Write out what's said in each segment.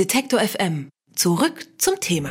Detektor FM. Zurück zum Thema.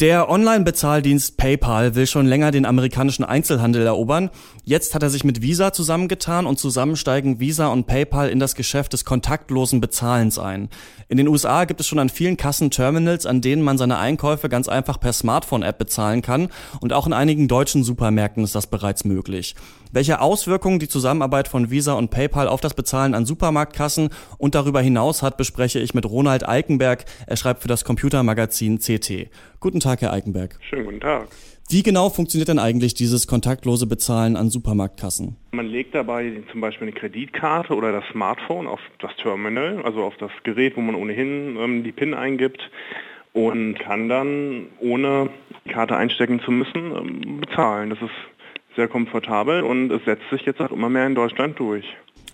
Der Online-Bezahldienst PayPal will schon länger den amerikanischen Einzelhandel erobern. Jetzt hat er sich mit Visa zusammengetan und zusammen steigen Visa und PayPal in das Geschäft des kontaktlosen Bezahlens ein. In den USA gibt es schon an vielen Kassenterminals, an denen man seine Einkäufe ganz einfach per Smartphone-App bezahlen kann und auch in einigen deutschen Supermärkten ist das bereits möglich. Welche Auswirkungen die Zusammenarbeit von Visa und PayPal auf das Bezahlen an Supermarktkassen und darüber hinaus hat, bespreche ich mit Ronald Eikenberg. Er schreibt für das Computermagazin CT. Guten Tag, Herr Eikenberg. Schönen guten Tag. Wie genau funktioniert denn eigentlich dieses kontaktlose Bezahlen an Supermarktkassen? Man legt dabei zum Beispiel eine Kreditkarte oder das Smartphone auf das Terminal, also auf das Gerät, wo man ohnehin ähm, die PIN eingibt und kann dann, ohne die Karte einstecken zu müssen, ähm, bezahlen. Das ist sehr komfortabel und es setzt sich jetzt auch immer mehr in Deutschland durch.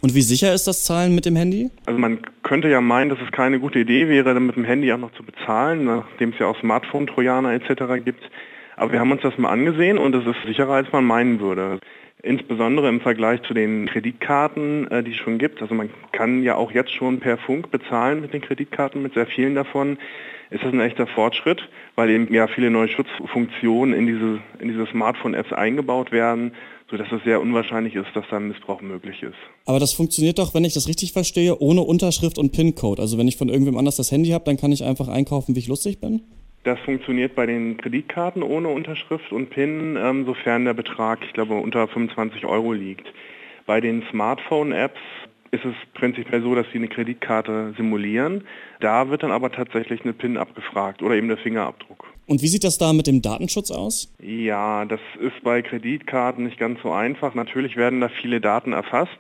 Und wie sicher ist das Zahlen mit dem Handy? Also man könnte ja meinen, dass es keine gute Idee wäre, mit dem Handy auch noch zu bezahlen, nachdem es ja auch Smartphone-Trojaner etc. gibt. Aber wir haben uns das mal angesehen und es ist sicherer, als man meinen würde. Insbesondere im Vergleich zu den Kreditkarten, äh, die es schon gibt. Also man kann ja auch jetzt schon per Funk bezahlen mit den Kreditkarten, mit sehr vielen davon. Ist das ein echter Fortschritt, weil eben ja viele neue Schutzfunktionen in diese, in diese Smartphone-Apps eingebaut werden, sodass es sehr unwahrscheinlich ist, dass da ein Missbrauch möglich ist. Aber das funktioniert doch, wenn ich das richtig verstehe, ohne Unterschrift und PIN-Code. Also wenn ich von irgendwem anders das Handy habe, dann kann ich einfach einkaufen, wie ich lustig bin? Das funktioniert bei den Kreditkarten ohne Unterschrift und PIN, ähm, sofern der Betrag, ich glaube, unter 25 Euro liegt. Bei den Smartphone-Apps ist es prinzipiell so, dass sie eine Kreditkarte simulieren. Da wird dann aber tatsächlich eine PIN abgefragt oder eben der Fingerabdruck. Und wie sieht das da mit dem Datenschutz aus? Ja, das ist bei Kreditkarten nicht ganz so einfach. Natürlich werden da viele Daten erfasst.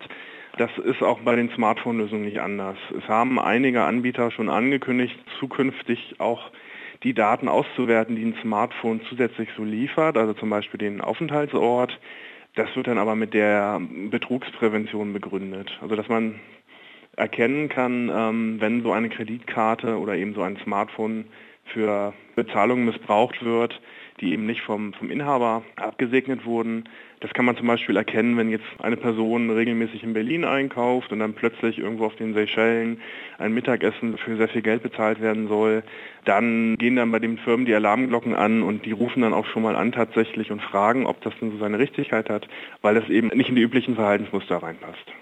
Das ist auch bei den Smartphone-Lösungen nicht anders. Es haben einige Anbieter schon angekündigt, zukünftig auch die Daten auszuwerten, die ein Smartphone zusätzlich so liefert, also zum Beispiel den Aufenthaltsort. Das wird dann aber mit der Betrugsprävention begründet. Also dass man erkennen kann, ähm, wenn so eine Kreditkarte oder eben so ein Smartphone für Bezahlungen missbraucht wird, die eben nicht vom, vom Inhaber abgesegnet wurden. Das kann man zum Beispiel erkennen, wenn jetzt eine Person regelmäßig in Berlin einkauft und dann plötzlich irgendwo auf den Seychellen ein Mittagessen für sehr viel Geld bezahlt werden soll. Dann gehen dann bei den Firmen die Alarmglocken an und die rufen dann auch schon mal an tatsächlich und fragen, ob das denn so seine Richtigkeit hat, weil das eben nicht in die üblichen Verhaltensmuster reinpasst.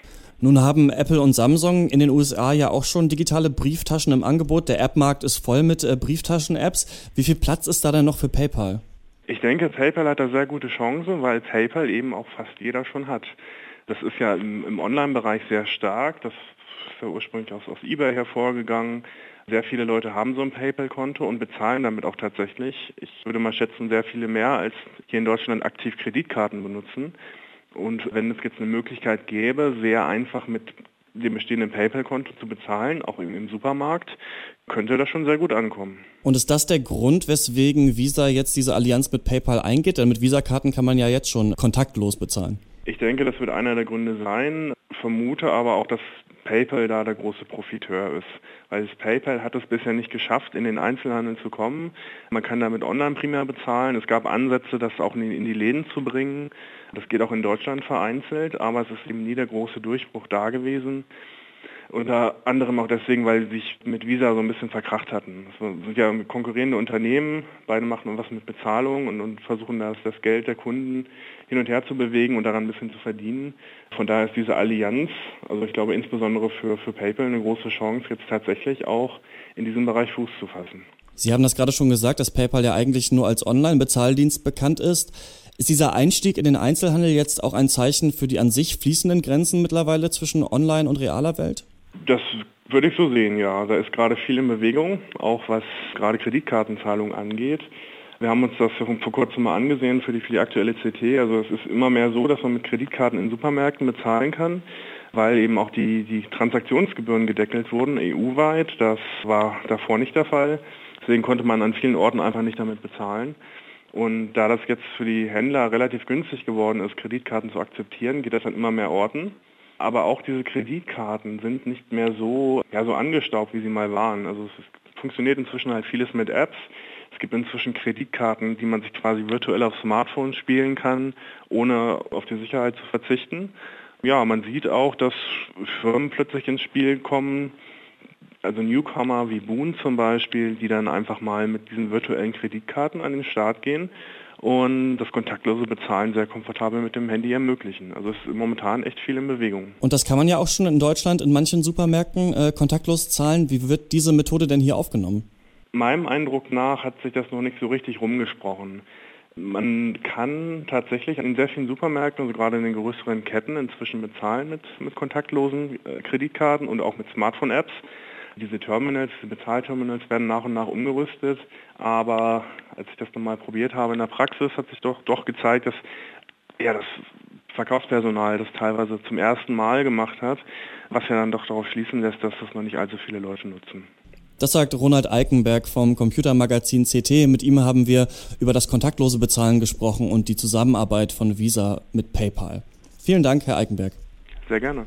Nun haben Apple und Samsung in den USA ja auch schon digitale Brieftaschen im Angebot. Der App-Markt ist voll mit äh, Brieftaschen-Apps. Wie viel Platz ist da denn noch für PayPal? Ich denke, PayPal hat da sehr gute Chancen, weil PayPal eben auch fast jeder schon hat. Das ist ja im, im Online-Bereich sehr stark. Das ist ja ursprünglich aus, aus eBay hervorgegangen. Sehr viele Leute haben so ein PayPal-Konto und bezahlen damit auch tatsächlich. Ich würde mal schätzen, sehr viele mehr als hier in Deutschland aktiv Kreditkarten benutzen. Und wenn es jetzt eine Möglichkeit gäbe, sehr einfach mit dem bestehenden PayPal-Konto zu bezahlen, auch im Supermarkt, könnte das schon sehr gut ankommen. Und ist das der Grund, weswegen Visa jetzt diese Allianz mit PayPal eingeht? Denn mit Visa-Karten kann man ja jetzt schon kontaktlos bezahlen. Ich denke, das wird einer der Gründe sein. Vermute aber auch, dass PayPal da der große Profiteur ist. Weil das PayPal hat es bisher nicht geschafft, in den Einzelhandel zu kommen. Man kann damit online primär bezahlen. Es gab Ansätze, das auch in die, Läden zu bringen. Das geht auch in Deutschland vereinzelt, aber es ist eben nie der große Durchbruch da gewesen. Unter anderem auch deswegen, weil sie sich mit Visa so ein bisschen verkracht hatten. Das sind ja konkurrierende Unternehmen, beide machen was mit Bezahlung und, und versuchen das, das Geld der Kunden hin und her zu bewegen und daran ein bisschen zu verdienen. Von daher ist diese Allianz, also ich glaube insbesondere für, für PayPal eine große Chance, jetzt tatsächlich auch in diesem Bereich Fuß zu fassen. Sie haben das gerade schon gesagt, dass PayPal ja eigentlich nur als Online-Bezahldienst bekannt ist. Ist dieser Einstieg in den Einzelhandel jetzt auch ein Zeichen für die an sich fließenden Grenzen mittlerweile zwischen Online und realer Welt? Das würde ich so sehen, ja. Da ist gerade viel in Bewegung, auch was gerade Kreditkartenzahlungen angeht. Wir haben uns das vor kurzem mal angesehen für die, für die aktuelle CT. Also es ist immer mehr so, dass man mit Kreditkarten in Supermärkten bezahlen kann, weil eben auch die, die Transaktionsgebühren gedeckelt wurden, EU-weit. Das war davor nicht der Fall. Deswegen konnte man an vielen Orten einfach nicht damit bezahlen. Und da das jetzt für die Händler relativ günstig geworden ist, Kreditkarten zu akzeptieren, geht das an immer mehr Orten. Aber auch diese Kreditkarten sind nicht mehr so, ja, so angestaubt, wie sie mal waren. Also es ist, funktioniert inzwischen halt vieles mit Apps. Es gibt inzwischen Kreditkarten, die man sich quasi virtuell auf Smartphones spielen kann, ohne auf die Sicherheit zu verzichten. Ja, man sieht auch, dass Firmen plötzlich ins Spiel kommen, also Newcomer wie Boon zum Beispiel, die dann einfach mal mit diesen virtuellen Kreditkarten an den Start gehen und das kontaktlose Bezahlen sehr komfortabel mit dem Handy ermöglichen. Also es ist momentan echt viel in Bewegung. Und das kann man ja auch schon in Deutschland in manchen Supermärkten äh, kontaktlos zahlen. Wie wird diese Methode denn hier aufgenommen? Meinem Eindruck nach hat sich das noch nicht so richtig rumgesprochen. Man kann tatsächlich in sehr vielen Supermärkten, also gerade in den größeren Ketten, inzwischen bezahlen mit, mit kontaktlosen äh, Kreditkarten und auch mit Smartphone-Apps. Diese Terminals, diese Bezahlterminals werden nach und nach umgerüstet, aber als ich das dann mal probiert habe in der Praxis, hat sich doch, doch gezeigt, dass ja, das Verkaufspersonal das teilweise zum ersten Mal gemacht hat, was ja dann doch darauf schließen lässt, dass das noch nicht allzu viele Leute nutzen. Das sagt Ronald Eikenberg vom Computermagazin CT. Mit ihm haben wir über das kontaktlose Bezahlen gesprochen und die Zusammenarbeit von Visa mit PayPal. Vielen Dank, Herr Eikenberg. Sehr gerne.